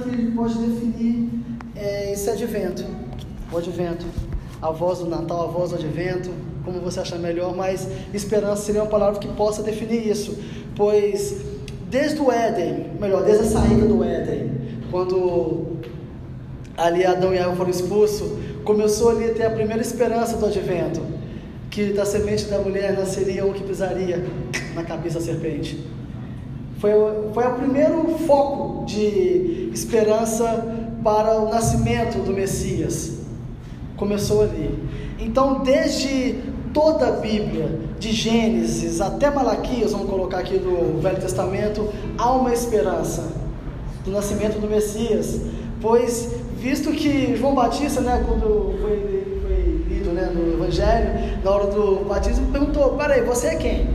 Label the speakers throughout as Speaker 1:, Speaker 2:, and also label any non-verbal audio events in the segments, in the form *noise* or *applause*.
Speaker 1: que pode definir é, esse advento, o advento, a voz do Natal, a voz do advento, como você achar melhor, mas esperança seria uma palavra que possa definir isso, pois desde o Éden, melhor, desde a saída do Éden, quando ali Adão e Eva foram expulsos, começou ali a ter a primeira esperança do advento, que da semente da mulher nasceria um que pisaria na cabeça da serpente. Foi, foi o primeiro foco de esperança para o nascimento do Messias. Começou ali. Então, desde toda a Bíblia, de Gênesis até Malaquias, vamos colocar aqui do Velho Testamento, há uma esperança do nascimento do Messias. Pois, visto que João Batista, né, quando foi, foi lido né, no Evangelho, na hora do batismo, perguntou: Peraí, você é quem?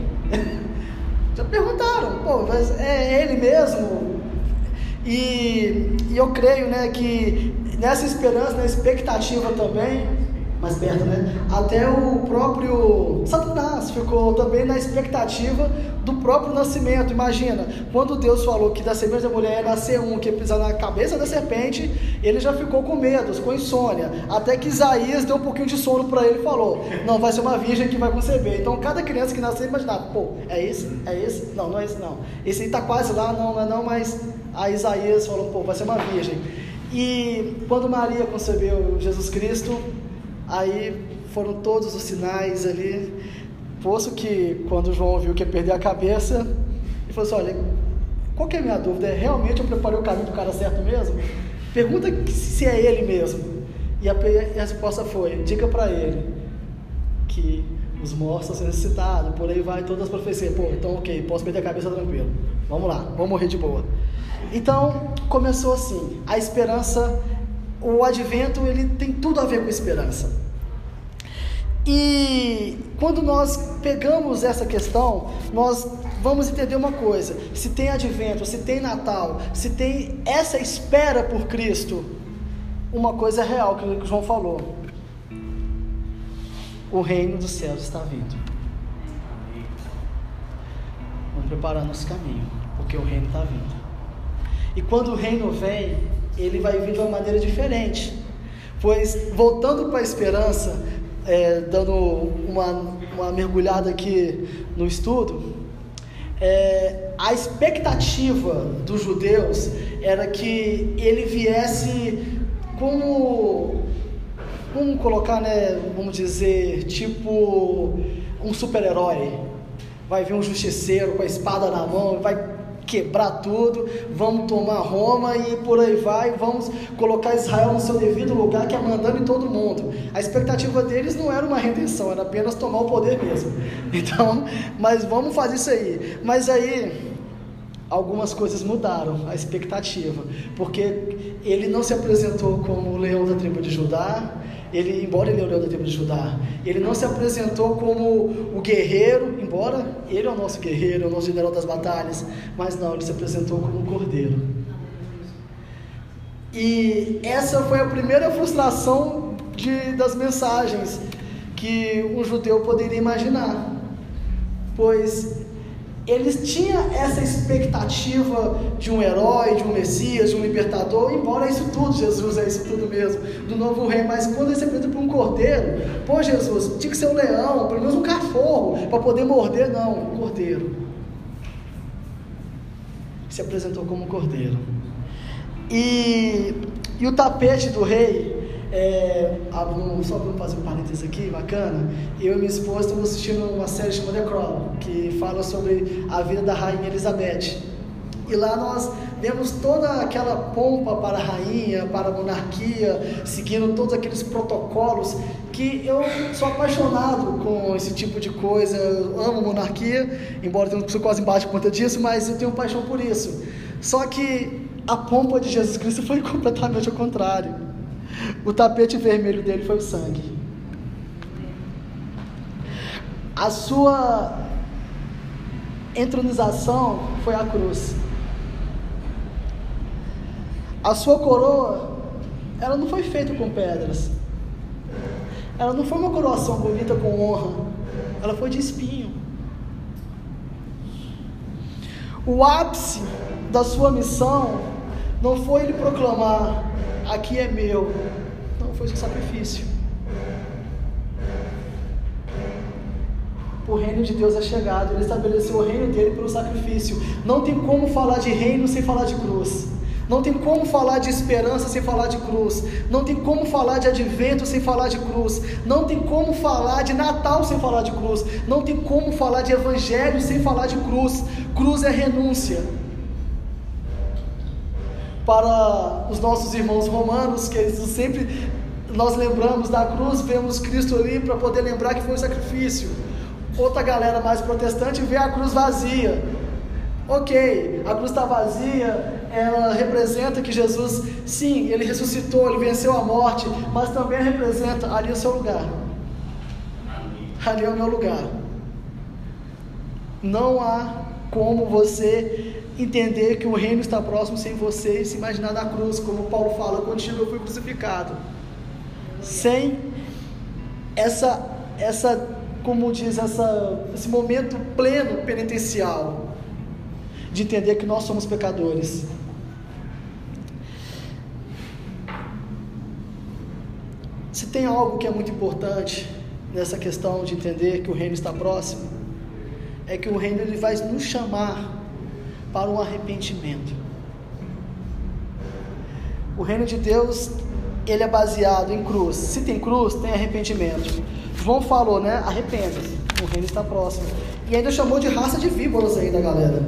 Speaker 1: Mas é ele mesmo? E, e eu creio né, que nessa esperança, na expectativa também, mais perto, né? Até o próprio Satanás ficou também na expectativa do próprio nascimento. Imagina, quando Deus falou que da semente da mulher ia nascer um que ia pisar na cabeça da serpente, ele já ficou com medo, com insônia. Até que Isaías deu um pouquinho de sono para ele e falou: Não, vai ser uma virgem que vai conceber. Então, cada criança que nascer, imaginava: Pô, é esse? É esse? Não, não é esse, não. Esse aí está quase lá, não, não é não, mas a Isaías falou: Pô, vai ser uma virgem. E quando Maria concebeu Jesus Cristo, Aí foram todos os sinais ali. Posto que quando João viu que ia perder a cabeça, ele falou assim: Olha, qual que é a minha dúvida? É realmente eu preparei o caminho do cara certo mesmo? Pergunta se é ele mesmo. E a, a resposta foi: Diga para ele que os mortos são ressuscitados, por aí vai todas as profecias. Pô, então ok, posso perder a cabeça tranquilo. Vamos lá, vamos morrer de boa. Então começou assim: a esperança o advento ele tem tudo a ver com esperança. E quando nós pegamos essa questão, nós vamos entender uma coisa: se tem advento, se tem Natal, se tem essa espera por Cristo, uma coisa é real que o João falou: o reino dos céus está vindo. Vamos preparar nosso caminho, porque o reino está vindo. E quando o reino vem, ele vai vir de uma maneira diferente. Pois, voltando para a esperança, é, dando uma, uma mergulhada aqui no estudo, é, a expectativa dos judeus era que ele viesse como, vamos colocar, né, vamos dizer, tipo um super-herói. Vai vir um justiceiro com a espada na mão, vai quebrar tudo, vamos tomar Roma e por aí vai, vamos colocar Israel no seu devido lugar, que é mandando em todo mundo. A expectativa deles não era uma redenção, era apenas tomar o poder mesmo. *laughs* Então, mas vamos fazer isso aí. Mas aí algumas coisas mudaram a expectativa, porque ele não se apresentou como o leão da tribo de Judá, ele, embora ele é o leão da tribo de Judá, ele não se apresentou como o guerreiro, embora ele é o nosso guerreiro, é o nosso general das batalhas, mas não, ele se apresentou como um cordeiro. E essa foi a primeira frustração de, das mensagens que um judeu poderia imaginar, pois eles tinham essa expectativa de um herói, de um Messias, de um libertador, embora isso tudo, Jesus é isso tudo mesmo, do novo rei, mas quando ele se apresenta para um cordeiro, pô Jesus, tinha que ser um leão, pelo menos um cachorro, para poder morder, não, um cordeiro. Se apresentou como um cordeiro. E, e o tapete do rei é, só para fazer um parênteses aqui, bacana, eu e minha esposa estamos assistindo uma série chamada The Crown, que fala sobre a vida da rainha Elizabeth. E lá nós vemos toda aquela pompa para a rainha, para a monarquia, seguindo todos aqueles protocolos que eu sou apaixonado com esse tipo de coisa. Eu amo monarquia, embora não sou quase embaixo por conta disso, mas eu tenho paixão por isso. Só que a pompa de Jesus Cristo foi *laughs* completamente ao contrário. O tapete vermelho dele foi o sangue. A sua entronização foi a cruz. A sua coroa, ela não foi feita com pedras. Ela não foi uma coroação bonita com honra. Ela foi de espinho. O ápice da sua missão Não foi ele proclamar, aqui é meu. Foi seu sacrifício. O reino de Deus é chegado, ele estabeleceu o reino dele pelo sacrifício. Não tem como falar de reino sem falar de cruz. Não tem como falar de esperança sem falar de cruz. Não tem como falar de advento sem falar de cruz. Não tem como falar de Natal sem falar de cruz. Não tem como falar de evangelho sem falar de cruz. Cruz é renúncia. Para os nossos irmãos romanos, que eles sempre nós lembramos da cruz, vemos Cristo ali para poder lembrar que foi um sacrifício. Outra galera mais protestante vê a cruz vazia. Ok, a cruz está vazia, ela representa que Jesus, sim, ele ressuscitou, ele venceu a morte, mas também representa ali o seu lugar. Ali é o meu lugar. Não há como você entender que o reino está próximo sem você se imaginar na cruz, como Paulo fala, contigo eu fui crucificado. Sem essa, essa como diz, essa, esse momento pleno penitencial de entender que nós somos pecadores Se tem algo que é muito importante nessa questão de entender que o reino está próximo, é que o reino ele vai nos chamar para um arrependimento. O reino de Deus, ele é baseado em cruz. Se tem cruz, tem arrependimento. João falou, né? Arrependa-se, o reino está próximo. E ainda chamou de raça de víboras ainda, galera.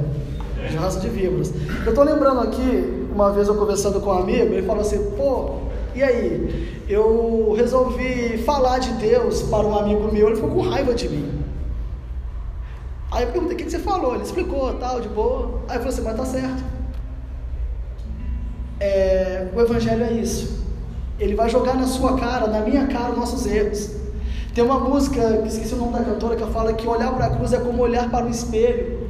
Speaker 1: De raça de víboras. Eu estou lembrando aqui, uma vez eu conversando com um amigo, ele falou assim, pô, e aí, eu resolvi falar de Deus para um amigo meu, ele ficou com raiva de mim. Aí eu perguntei, o que você falou? Ele explicou, tal, de boa. Aí eu falei assim, mas tá certo. É, o Evangelho é isso. Ele vai jogar na sua cara, na minha cara, os nossos erros. Tem uma música, esqueci o nome da cantora, que fala que olhar para a cruz é como olhar para o espelho.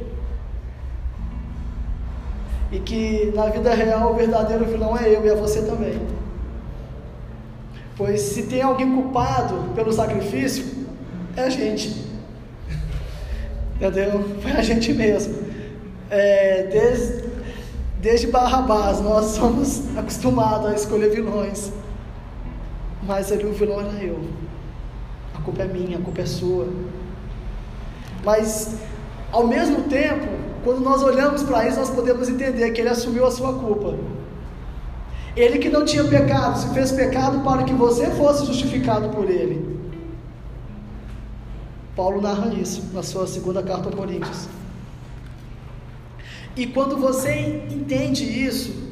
Speaker 1: E que na vida real o verdadeiro vilão é eu e é você também. Pois se tem alguém culpado pelo sacrifício, é a gente. Entendeu? Foi a gente mesmo. É, desde, desde Barrabás, nós somos *laughs* acostumados a escolher vilões. Mas ali o vilão era eu. A culpa é minha, a culpa é sua. Mas, ao mesmo tempo, quando nós olhamos para isso, nós podemos entender que ele assumiu a sua culpa. Ele que não tinha pecado, se fez pecado para que você fosse justificado por ele. Paulo narra isso na sua segunda carta aos Coríntios. E quando você entende isso,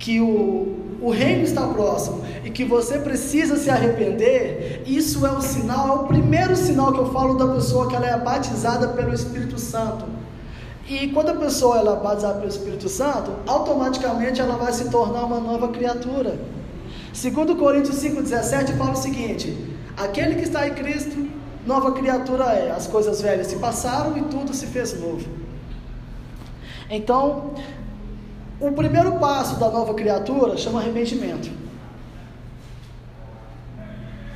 Speaker 1: que o, o reino está próximo e que você precisa se arrepender, isso é o sinal, é o primeiro sinal que eu falo da pessoa que ela é batizada pelo Espírito Santo. E quando a pessoa ela é batizada pelo Espírito Santo, automaticamente ela vai se tornar uma nova criatura. Segundo Coríntios 5,17 fala o seguinte: aquele que está em Cristo, nova criatura é. As coisas velhas se passaram e tudo se fez novo. Então, o primeiro passo da nova criatura chama arrependimento.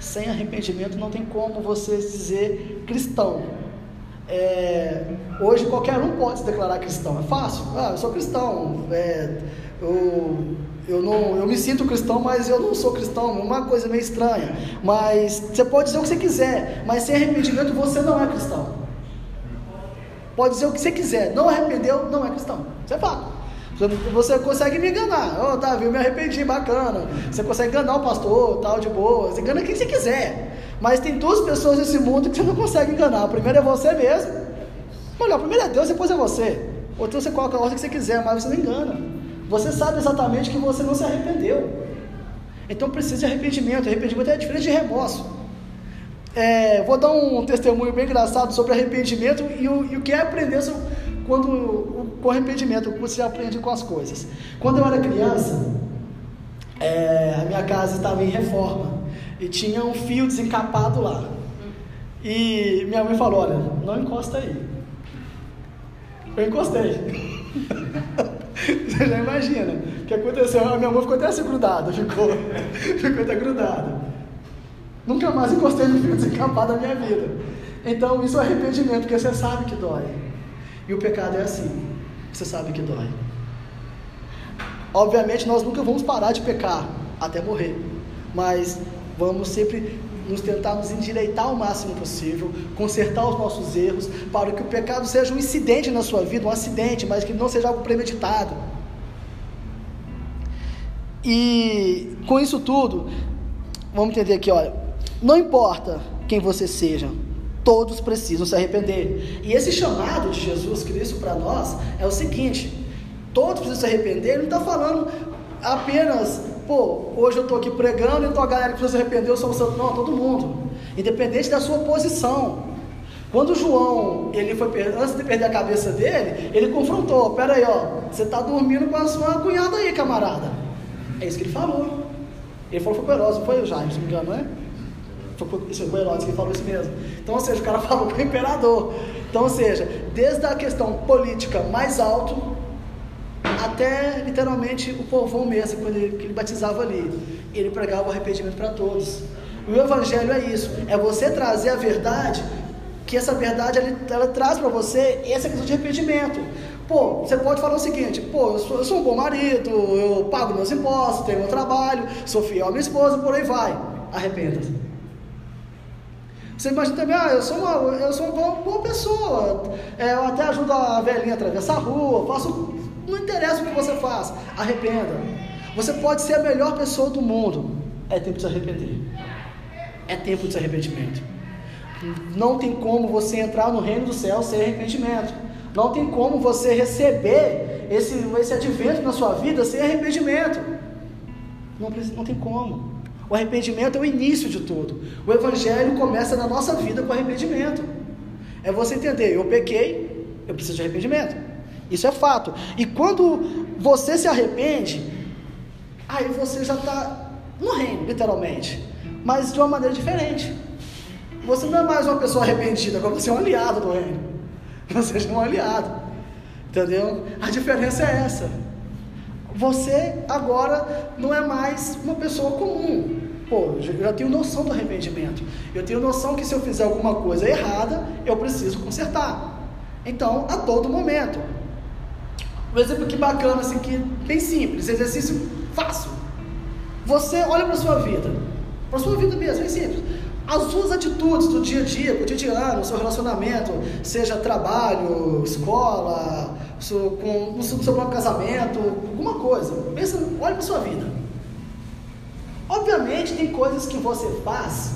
Speaker 1: Sem arrependimento não tem como você dizer cristão. É, hoje qualquer um pode se declarar cristão, é fácil. Ah, eu sou cristão, é, eu, eu, não, eu me sinto cristão, mas eu não sou cristão, uma coisa meio estranha. Mas você pode dizer o que você quiser, mas sem arrependimento você não é cristão. Pode dizer o que você quiser, não arrependeu, não é cristão. Isso é fato. Você consegue me enganar. Ó, oh, Davi, eu me arrependi, bacana. Você consegue enganar o pastor, tal, de boa. Você engana quem você quiser. Mas tem duas pessoas nesse mundo que você não consegue enganar. A primeira é você mesmo. Olha, a primeira é Deus, depois é você. Ou então você coloca a ordem que você quiser, mas você não engana. Você sabe exatamente que você não se arrependeu. Então precisa de arrependimento. Arrependimento é diferente de remorso. É, vou dar um testemunho bem engraçado sobre arrependimento e o, e o que é aprender quando, com arrependimento, o que você aprende com as coisas. Quando eu era criança, é, a minha casa estava em reforma e tinha um fio desencapado lá. E minha mãe falou: Olha, não encosta aí. Eu encostei. *laughs* Você já imagina o que aconteceu? A minha mão ficou até assim grudada, ficou, *laughs* ficou até grudada. Nunca mais encostei no fio desencapado da minha vida. Então isso é arrependimento, porque você sabe que dói. E o pecado é assim, você sabe que dói. Obviamente, nós nunca vamos parar de pecar até morrer, mas vamos sempre nos tentar nos endireitar o máximo possível, consertar os nossos erros, para que o pecado seja um incidente na sua vida, um acidente, mas que não seja algo premeditado. E com isso tudo, vamos entender aqui, olha, não importa quem você seja, todos precisam se arrepender. E esse chamado de Jesus Cristo para nós é o seguinte: todos precisam se arrepender. Ele não está falando apenas, pô, hoje eu estou aqui pregando, então a galera que precisa se arrepender, eu sou o santo. Não, todo mundo, independente da sua posição. Quando João, ele foi, antes de perder a cabeça dele, ele confrontou: pera aí, ó, você está dormindo com a sua cunhada aí, camarada. É isso que ele falou. Ele falou foi não foi o Jaime, se não me engano, não é? Foi Herodes que falou isso mesmo. Então, ou seja, o cara *laughs* falou com o imperador. Então, ou seja, desde a questão política mais alto até literalmente o povão mesmo, quando ele, que ele batizava ali. Ele pregava o arrependimento para todos. O evangelho é isso, é você trazer a verdade, que essa verdade ela, ela traz para você essa questão de arrependimento. Pô, você pode falar o seguinte: pô, eu sou, eu sou um bom marido, eu pago meus impostos, tenho meu trabalho, sou fiel à minha esposa, por aí vai. Arrependa-se. Você imagina também, ah, eu sou uma, eu sou uma boa, pessoa, é, eu até ajudo a velhinha a atravessar a rua, faço, não interessa o que você faz, arrependa. Você pode ser a melhor pessoa do mundo, é tempo de se arrepender. É tempo de arrependimento. Não tem como você entrar no reino do céu sem arrependimento. Não tem como você receber esse, esse advento na sua vida sem arrependimento. Não, não tem como. O arrependimento é o início de tudo. O evangelho começa na nossa vida com arrependimento. É você entender, eu pequei, eu preciso de arrependimento. Isso é fato. E quando você se arrepende, aí você já está no reino, literalmente. Mas de uma maneira diferente. Você não é mais uma pessoa arrependida, agora você é um aliado do reino. Você é um aliado. Entendeu? A diferença é essa. Você agora não é mais uma pessoa comum. Pô, eu já tenho noção do arrependimento. Eu tenho noção que se eu fizer alguma coisa errada, eu preciso consertar. Então, a todo momento. Um exemplo que bacana, assim, que bem simples, exercício fácil. Você olha para sua vida, para sua vida mesmo, bem simples. As suas atitudes do dia a dia, cotidiano, seu relacionamento, seja trabalho, escola, seu, com, no seu próprio casamento, alguma coisa. Pensa, olha para sua vida. Obviamente tem coisas que você faz,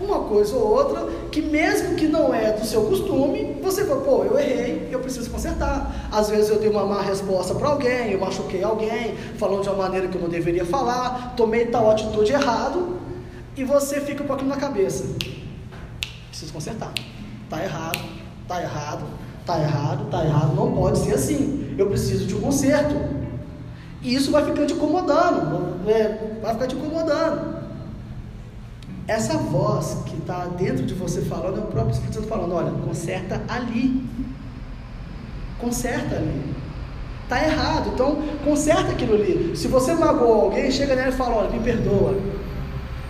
Speaker 1: uma coisa ou outra, que mesmo que não é do seu costume, você fala, pô, eu errei, eu preciso consertar. Às vezes eu dei uma má resposta para alguém, eu machuquei alguém, falando de uma maneira que eu não deveria falar, tomei tal atitude errado, e você fica com aquilo na cabeça. Preciso consertar. Tá errado, tá errado, tá errado, tá errado, não pode ser assim. Eu preciso de um conserto. E isso vai ficar te incomodando, é, vai ficar te incomodando. Essa voz que está dentro de você falando é o próprio Espírito Santo falando: olha, conserta ali. Conserta ali. Está errado, então conserta aquilo ali. Se você magoou alguém, chega nele e fala: olha, me perdoa.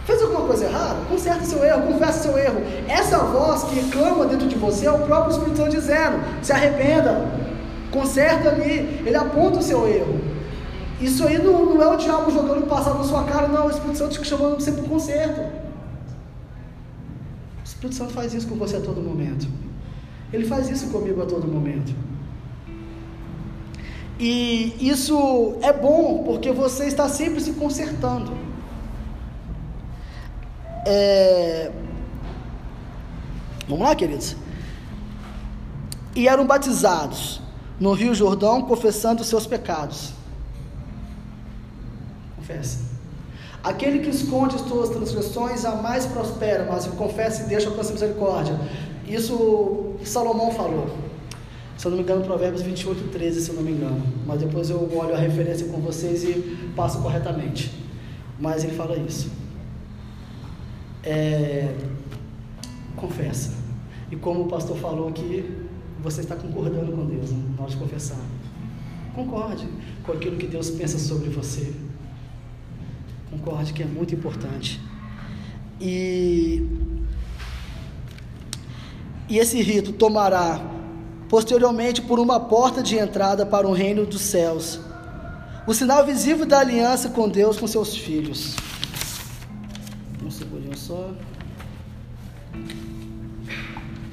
Speaker 1: Fez alguma coisa errada? Conserta seu erro, confessa seu erro. Essa voz que clama dentro de você é o próprio Espírito Santo dizendo: se arrependa, conserta ali. Ele aponta o seu erro. Isso aí não, não é o diabo jogando o passado na sua cara, não. O Espírito Santo te chamando você para o conserto. O Espírito Santo faz isso com você a todo momento. Ele faz isso comigo a todo momento. E isso é bom porque você está sempre se consertando. É... Vamos lá, queridos? E eram batizados no Rio Jordão, confessando os seus pecados. Confessa. Aquele que esconde as suas transgressões jamais prospera, mas confessa e deixa alcançar misericórdia. Isso Salomão falou. Se eu não me engano, Provérbios 28, 13, se eu não me engano. Mas depois eu olho a referência com vocês e passo corretamente. Mas ele fala isso é, confessa. E como o pastor falou aqui, você está concordando com Deus né, na hora de confessar. Concorde com aquilo que Deus pensa sobre você. Concorde que é muito importante. E, e esse rito tomará posteriormente por uma porta de entrada para o reino dos céus, o sinal visível da aliança com Deus, com seus filhos. Só.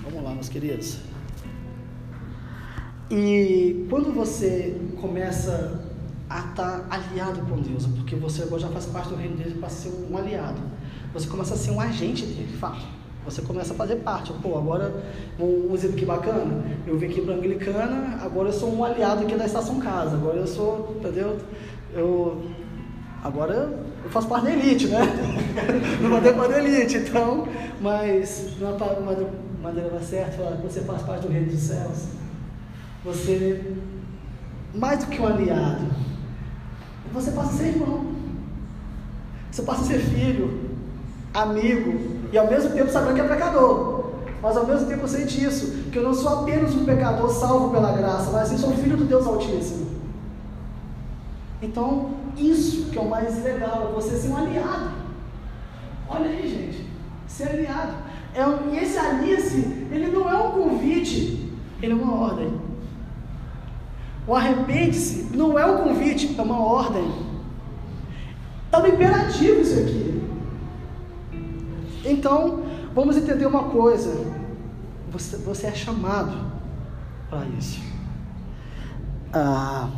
Speaker 1: Vamos lá, meus queridos. E quando você começa a estar aliado com Deus, porque você agora já faz parte do reino dele para ser um aliado, você começa a ser um agente dele, de fato. Você começa a fazer parte. Pô, agora, um exemplo que bacana, eu vim aqui para a Anglicana, agora eu sou um aliado aqui da Estação Casa, agora eu sou, entendeu? Eu, agora eu faço parte da elite, né? *laughs* Não mandei para a elite, então, mas não é maneira mais certa falar que você faz parte do reino dos céus. Você, mais do que um aliado, você passa a ser irmão. Você passa a ser filho, amigo, e ao mesmo tempo sabendo que é pecador. Mas ao mesmo tempo sente isso, que eu não sou apenas um pecador salvo pela graça, mas eu sou filho do Deus Altíssimo. Então, isso que é o mais legal, é você ser um aliado. Olha aí, gente, ser aliado. É um, e esse alice, ele não é um convite, ele é uma ordem. O arrepende-se não é um convite, é uma ordem. Está no imperativo isso aqui. Então, vamos entender uma coisa: você, você é chamado para isso. Ah,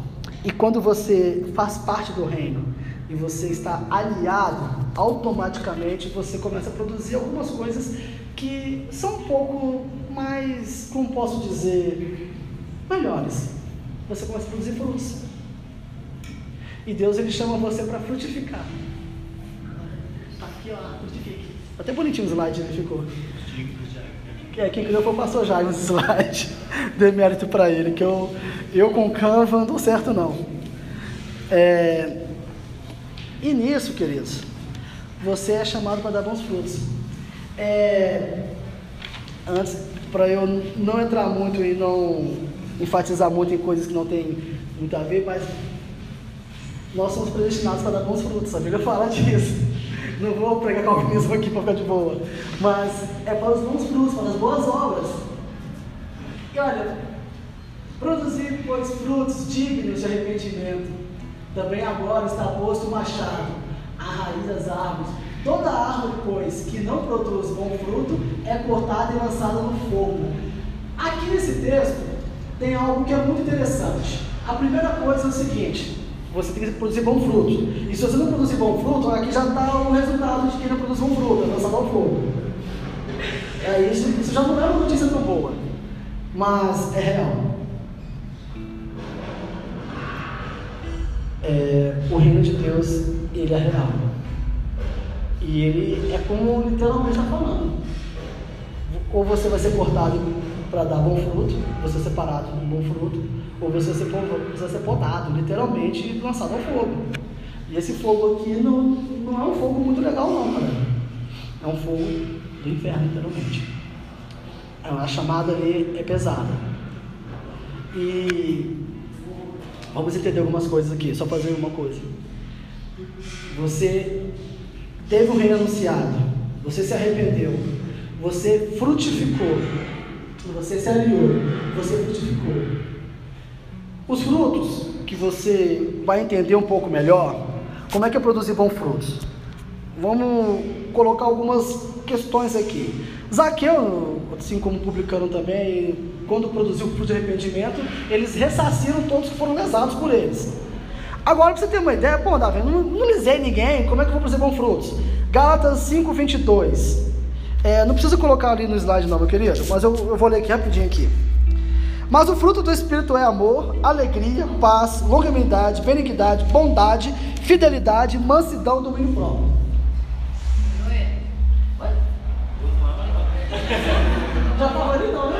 Speaker 1: e quando você faz parte do reino e você está aliado, automaticamente você começa a produzir algumas coisas que são um pouco mais, como posso dizer, melhores. Você começa a produzir frutos. E Deus ele chama você para frutificar. Está aqui, ó, frutifique. Até bonitinho o slide, né? Ficou. É, quem criou foi o pastor Jair nesse slide. *laughs* Dê mérito para ele, que eu, eu com Canva não dou certo não. É, e nisso, queridos, você é chamado para dar bons frutos. É, antes, para eu não entrar muito e não enfatizar muito em coisas que não tem muito a ver, mas nós somos predestinados para dar bons frutos. A Bíblia fala disso. Não vou pregar calvinismo aqui para ficar de boa. Mas é para os bons frutos, para as boas obras. E olha, produzir, pois, frutos dignos de arrependimento. Também agora está posto o machado, a raiz das árvores. Toda árvore, pois, que não produz bom fruto, é cortada e lançada no fogo. Aqui nesse texto tem algo que é muito interessante. A primeira coisa é o seguinte: você tem que produzir bom fruto. E se você não produzir bom fruto, aqui já está o resultado de quem não produz bom fruto, é lançado ao fogo. É, isso, isso já não é uma notícia tão boa, mas é real. É, o reino de Deus, ele é real. E ele é como literalmente está falando. Ou você vai ser cortado para dar bom fruto, você separado de um bom fruto, ou você vai ser, vai ser podado, literalmente, e lançado ao fogo. E esse fogo aqui não, não é um fogo muito legal não, cara. É um fogo do inferno, literalmente. A chamada ali é pesada. E vamos entender algumas coisas aqui, só fazer uma coisa. Você teve um reino anunciado, você se arrependeu, você frutificou, você se aliou, você frutificou. Os frutos que você vai entender um pouco melhor, como é que é produzir bons frutos? Vamos colocar algumas questões aqui. Zaqueu, assim como publicano também, quando produziu o fruto de arrependimento, eles ressarciram todos que foram lesados por eles. Agora, para você ter uma ideia, pô, Davi, não, não lisei ninguém, como é que eu vou produzir bons frutos? Gálatas 5, 22. É, não precisa colocar ali no slide não, meu querido, mas eu, eu vou ler aqui rapidinho aqui. Mas o fruto do Espírito é amor, alegria, paz, longanimidade, benignidade, bondade, fidelidade, mansidão, domínio próprio. Já estava ali não, né?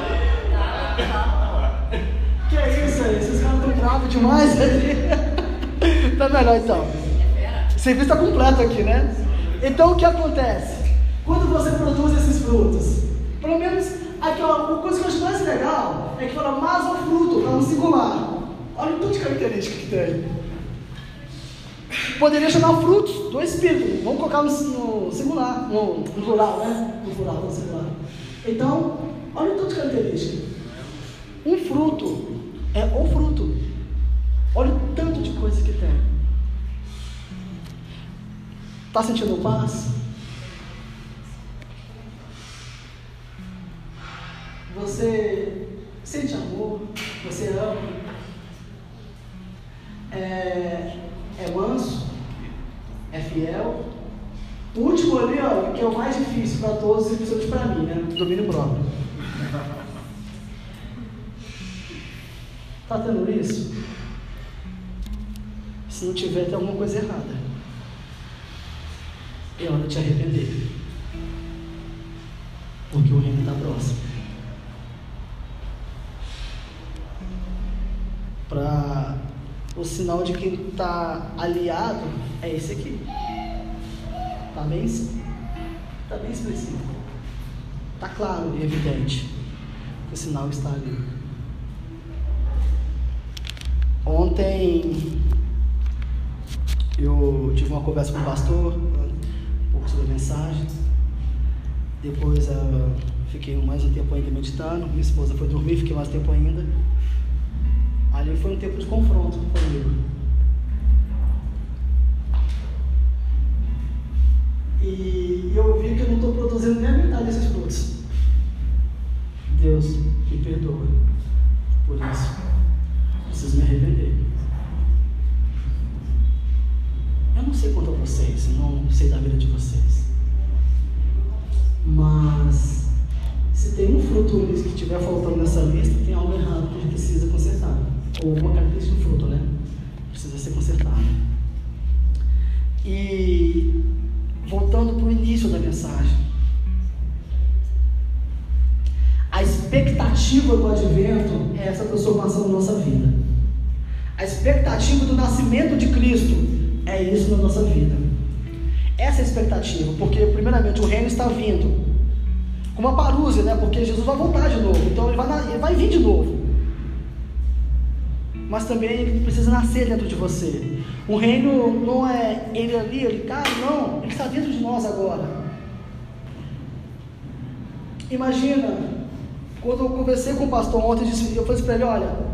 Speaker 1: Que é isso aí? Esses caras estão bravos demais ali. *laughs* tá melhor então. O serviço está completo aqui, né? Então o que acontece? Quando você produz esses frutos, pelo menos aqui, coisa que eu acho mais legal é que fala mas o fruto, tá no singular. Olha tudo de característica que tem. Poderia chamar frutos do Espírito. Vamos colocar no, no singular, no, no, plural, né? No plural, no singular. Então, olha tudo de característica. Um fruto é o fruto. Olha o tanto de coisa que tem. Está sentindo paz? Você sente amor? Você ama? É, é manso? É fiel? O último ali, ó, que é o mais difícil para todos e principalmente para mim, né? Domínio próprio. Está tendo isso? Se não tiver, tem alguma coisa errada. É hora de te arrepender. Porque o reino está próximo. Para o sinal de quem está aliado é esse aqui. Está bem, tá bem expressivo. Está claro e evidente o sinal está ali. Ontem eu tive uma conversa com o pastor, um pouco sobre a mensagem. Depois uh, fiquei mais um tempo ainda meditando. Minha esposa foi dormir, fiquei mais tempo ainda. Ali foi um tempo de confronto comigo. E eu vi que eu não estou produzindo nem a metade desses frutos. Deus me perdoa por isso. Preciso me arrepender. Eu não sei quanto a vocês, não sei da vida de vocês. Mas se tem um fruto que estiver faltando nessa lista, tem algo errado que precisa consertar. Ou uma característica do fruto, né? Precisa ser consertado. E voltando para o início da mensagem. A expectativa do advento é essa transformação na nossa vida. A expectativa do nascimento de Cristo é isso na nossa vida. Essa é a expectativa, porque primeiramente o reino está vindo. Com uma parúzia, né? Porque Jesus vai voltar de novo. Então ele vai, ele vai vir de novo. Mas também ele precisa nascer dentro de você. O reino não é ele ali, ele cá, não, ele está dentro de nós agora. Imagina, quando eu conversei com o pastor ontem, eu falei para ele: olha,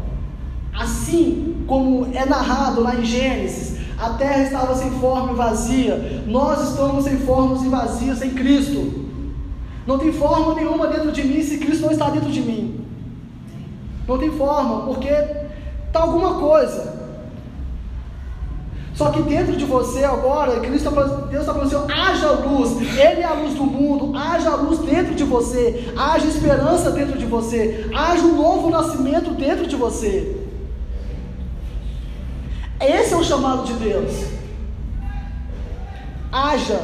Speaker 1: assim como é narrado lá em Gênesis, a terra estava sem forma e vazia, nós estamos sem formas e vazias sem Cristo. Não tem forma nenhuma dentro de mim se Cristo não está dentro de mim. Não tem forma, porque está alguma coisa. Só que dentro de você agora, Cristo tá Deus está falando assim: haja luz, Ele é a luz do mundo, haja luz dentro de você, haja esperança dentro de você, haja um novo nascimento dentro de você. Esse é o chamado de Deus. Haja.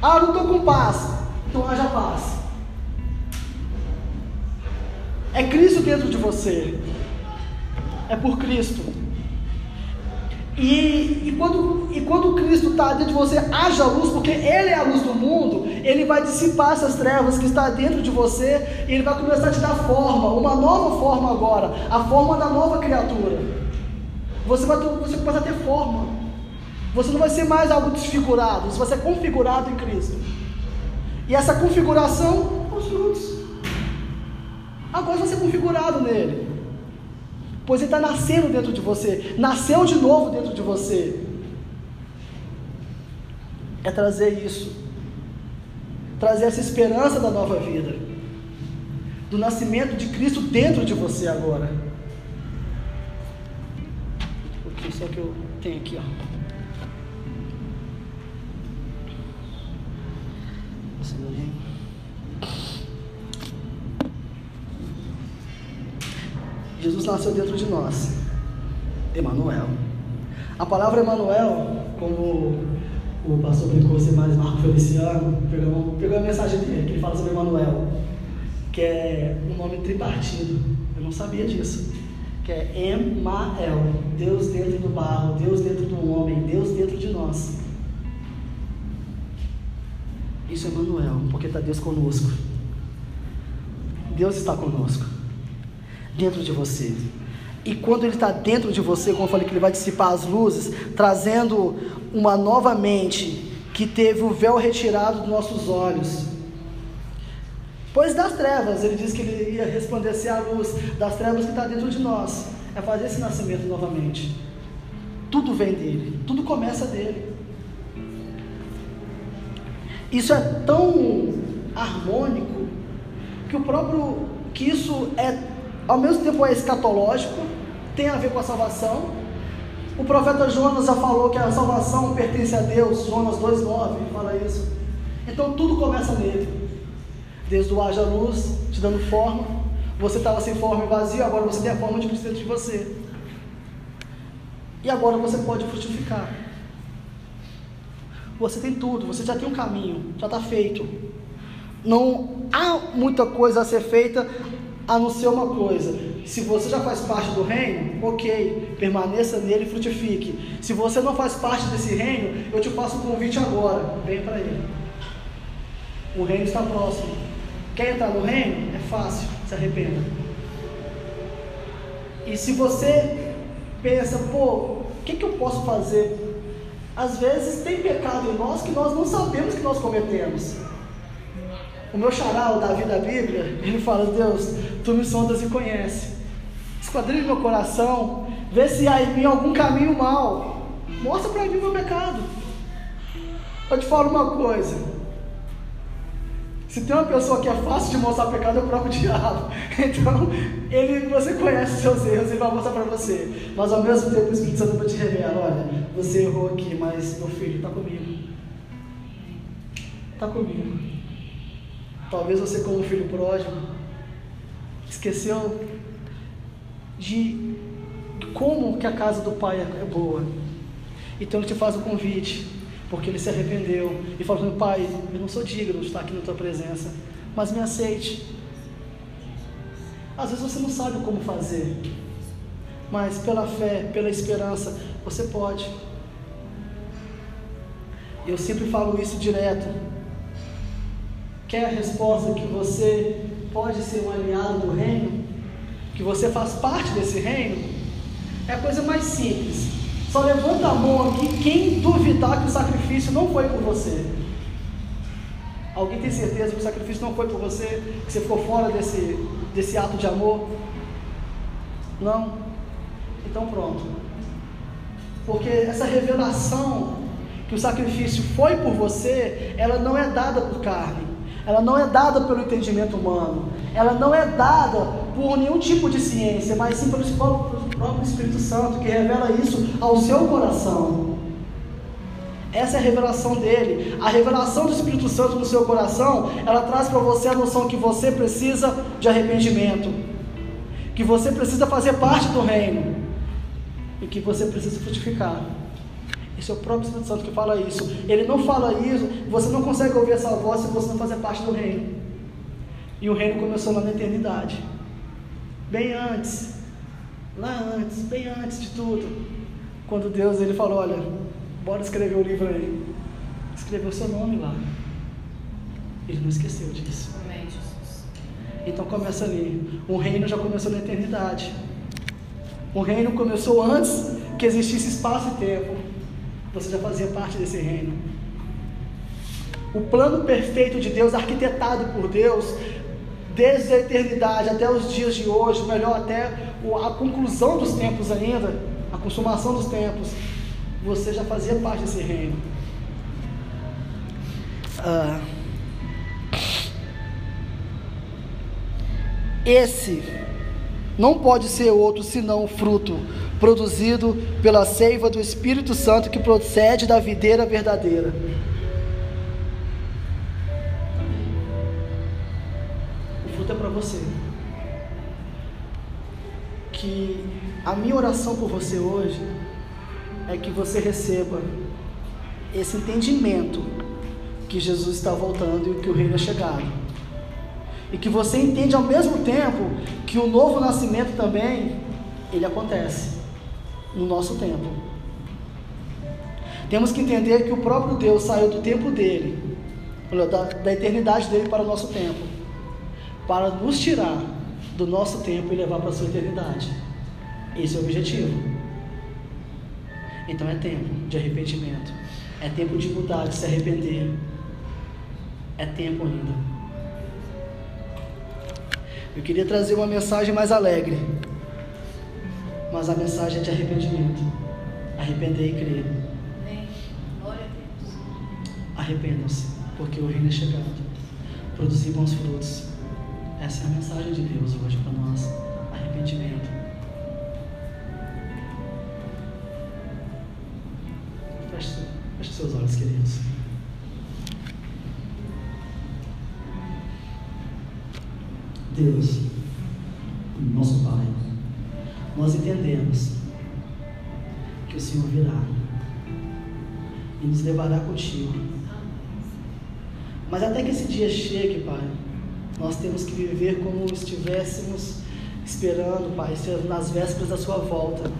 Speaker 1: Ah, não estou com paz. Então haja paz. É Cristo dentro de você. É por Cristo. E, e, quando, e quando Cristo está dentro de você, haja luz, porque Ele é a luz do mundo, Ele vai dissipar essas trevas que está dentro de você, e Ele vai começar a te dar forma, uma nova forma agora, a forma da nova criatura. Você vai você ter forma. Você não vai ser mais algo desfigurado, você vai ser configurado em Cristo. E essa configuração, os frutos. Agora você ser configurado nele pois ele está nascendo dentro de você, nasceu de novo dentro de você. É trazer isso, trazer essa esperança da nova vida, do nascimento de Cristo dentro de você agora. Porque só que eu tenho aqui, ó. Jesus nasceu dentro de nós. Emanuel. A palavra Emanuel, como o pastor brincou ser mais Marco Feliciano, pegou, pegou a mensagem dele, que ele fala sobre Emanuel, que é um nome tripartido. Eu não sabia disso. Que é Emael, Deus dentro do barro, Deus dentro do homem, Deus dentro de nós. Isso é Emanuel, porque está Deus conosco. Deus está conosco dentro de você. E quando ele está dentro de você, como eu falei que ele vai dissipar as luzes, trazendo uma nova mente que teve o véu retirado dos nossos olhos. Pois das trevas, ele diz que ele ia resplandecer a luz das trevas que está dentro de nós. é fazer esse nascimento novamente. Tudo vem dele, tudo começa dele. Isso é tão harmônico que o próprio que isso é ao mesmo tempo é escatológico, tem a ver com a salvação. O profeta Jonas já falou que a salvação pertence a Deus, Jonas 2:9 fala isso. Então tudo começa nele. Desde o haja luz, te dando forma. Você estava sem forma e vazio, agora você tem a forma de Cristo dentro de você. E agora você pode frutificar. Você tem tudo, você já tem um caminho, já está feito. Não há muita coisa a ser feita a não ser uma coisa. Se você já faz parte do reino, ok, permaneça nele e frutifique. Se você não faz parte desse reino, eu te faço um convite agora, vem para ele. O reino está próximo. Quer entrar no reino? É fácil, se arrependa. E se você pensa, pô, o que, que eu posso fazer? Às vezes tem pecado em nós que nós não sabemos que nós cometemos. O meu charal, Davi da Bíblia, ele fala: Deus, tu me sondas e conhece. Esquadrilha meu coração, vê se há em mim algum caminho mal. Mostra para mim o meu pecado. Eu te falo uma coisa: se tem uma pessoa que é fácil de mostrar pecado, é o próprio *laughs* diabo. Então, ele, você conhece seus erros, ele vai mostrar para você. Mas ao mesmo tempo, o Espírito Santo vai te revelar: olha, você errou aqui, mas meu filho está comigo. Está comigo. Talvez você, como filho pródigo, esqueceu de como que a casa do pai é boa. Então ele te faz o convite porque ele se arrependeu e falou: Pai, eu não sou digno de estar aqui na tua presença, mas me aceite. Às vezes você não sabe como fazer, mas pela fé, pela esperança, você pode. Eu sempre falo isso direto. Quer a resposta que você pode ser um aliado do reino? Que você faz parte desse reino? É a coisa mais simples. Só levanta a mão aqui quem duvidar que o sacrifício não foi por você. Alguém tem certeza que o sacrifício não foi por você? Que você ficou fora desse, desse ato de amor? Não? Então pronto. Porque essa revelação que o sacrifício foi por você, ela não é dada por carne, ela não é dada pelo entendimento humano, ela não é dada por nenhum tipo de ciência, mas sim pelo próprio Espírito Santo que revela isso ao seu coração. Essa é a revelação dele. A revelação do Espírito Santo no seu coração, ela traz para você a noção que você precisa de arrependimento, que você precisa fazer parte do reino e que você precisa frutificar. Esse é o próprio Espírito Santo que fala isso. Ele não fala isso, você não consegue ouvir essa voz se você não fazer parte do reino. E o reino começou lá na eternidade. Bem antes lá antes, bem antes de tudo, quando Deus ele falou, olha, bora escrever o livro aí. Escreveu seu nome lá. Ele não esqueceu disso. Amém, Jesus. Então começa ali. O reino já começou na eternidade. O reino começou antes que existisse espaço e tempo. Você já fazia parte desse reino. O plano perfeito de Deus, arquitetado por Deus, desde a eternidade até os dias de hoje, melhor até a conclusão dos tempos ainda, a consumação dos tempos, você já fazia parte desse reino. Ah, esse não pode ser outro senão o fruto produzido pela seiva do Espírito Santo que procede da videira verdadeira. Que a minha oração por você hoje é que você receba esse entendimento que Jesus está voltando e que o reino é chegado. E que você entende ao mesmo tempo que o novo nascimento também ele acontece no nosso tempo. Temos que entender que o próprio Deus saiu do tempo dele, da, da eternidade dele para o nosso tempo para nos tirar do nosso tempo e levar para a sua eternidade. Esse é o objetivo. Então é tempo de arrependimento. É tempo de mudar, de se arrepender. É tempo ainda. Eu queria trazer uma mensagem mais alegre. mas a mensagem é de arrependimento. Arrepender e crer. Arrependam-se, porque o reino é chegado. Produzir bons frutos. Essa é a mensagem de Deus hoje para nós. Arrependimento. Feche, feche seus olhos, queridos. Deus, nosso Pai, nós entendemos que o Senhor virá e nos levará contigo. Mas até que esse dia chegue, Pai, nós temos que viver como estivéssemos esperando, Pai, nas vésperas da Sua volta.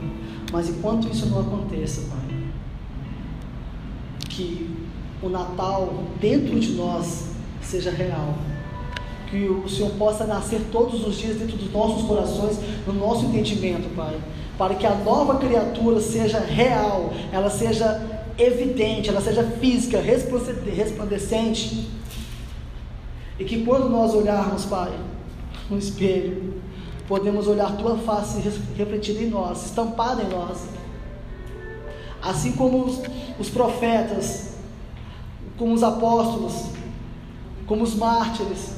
Speaker 1: Mas enquanto isso não aconteça, Pai, que o Natal dentro de nós seja real que o Senhor possa nascer todos os dias dentro dos nossos corações, no nosso entendimento, Pai. Para que a nova criatura seja real, ela seja evidente, ela seja física, resplandecente. E que quando nós olharmos, Pai, no espelho, podemos olhar Tua face refletida em nós, estampada em nós. Assim como os, os profetas, como os apóstolos, como os mártires,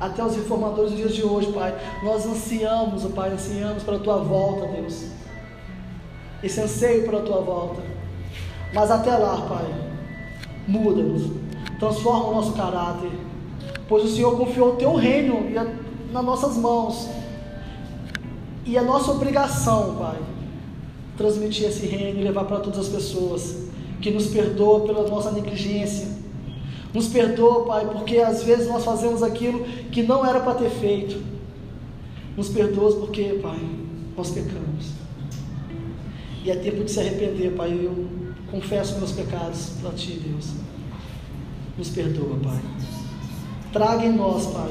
Speaker 1: até os reformadores dos dias de hoje, Pai. Nós ansiamos, Pai, ansiamos para a Tua volta, Deus. Esse anseio para a Tua volta. Mas até lá, Pai, muda-nos, transforma o nosso caráter, pois o Senhor confiou o Teu reino nas nossas mãos. E a nossa obrigação, Pai, transmitir esse reino e levar para todas as pessoas que nos perdoa pela nossa negligência nos perdoa, Pai, porque às vezes nós fazemos aquilo que não era para ter feito. Nos perdoa porque, Pai, nós pecamos. E é tempo de se arrepender, Pai. Eu confesso meus pecados para Ti, Deus. Nos perdoa, Pai. Traga em nós, Pai,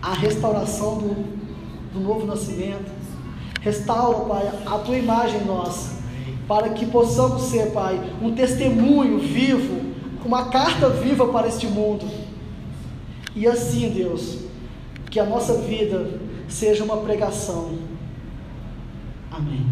Speaker 1: a restauração do, do novo nascimento. Restaura, Pai, a Tua imagem em nós. Para que possamos ser, Pai, um testemunho vivo uma carta viva para este mundo. E assim, Deus, que a nossa vida seja uma pregação. Amém.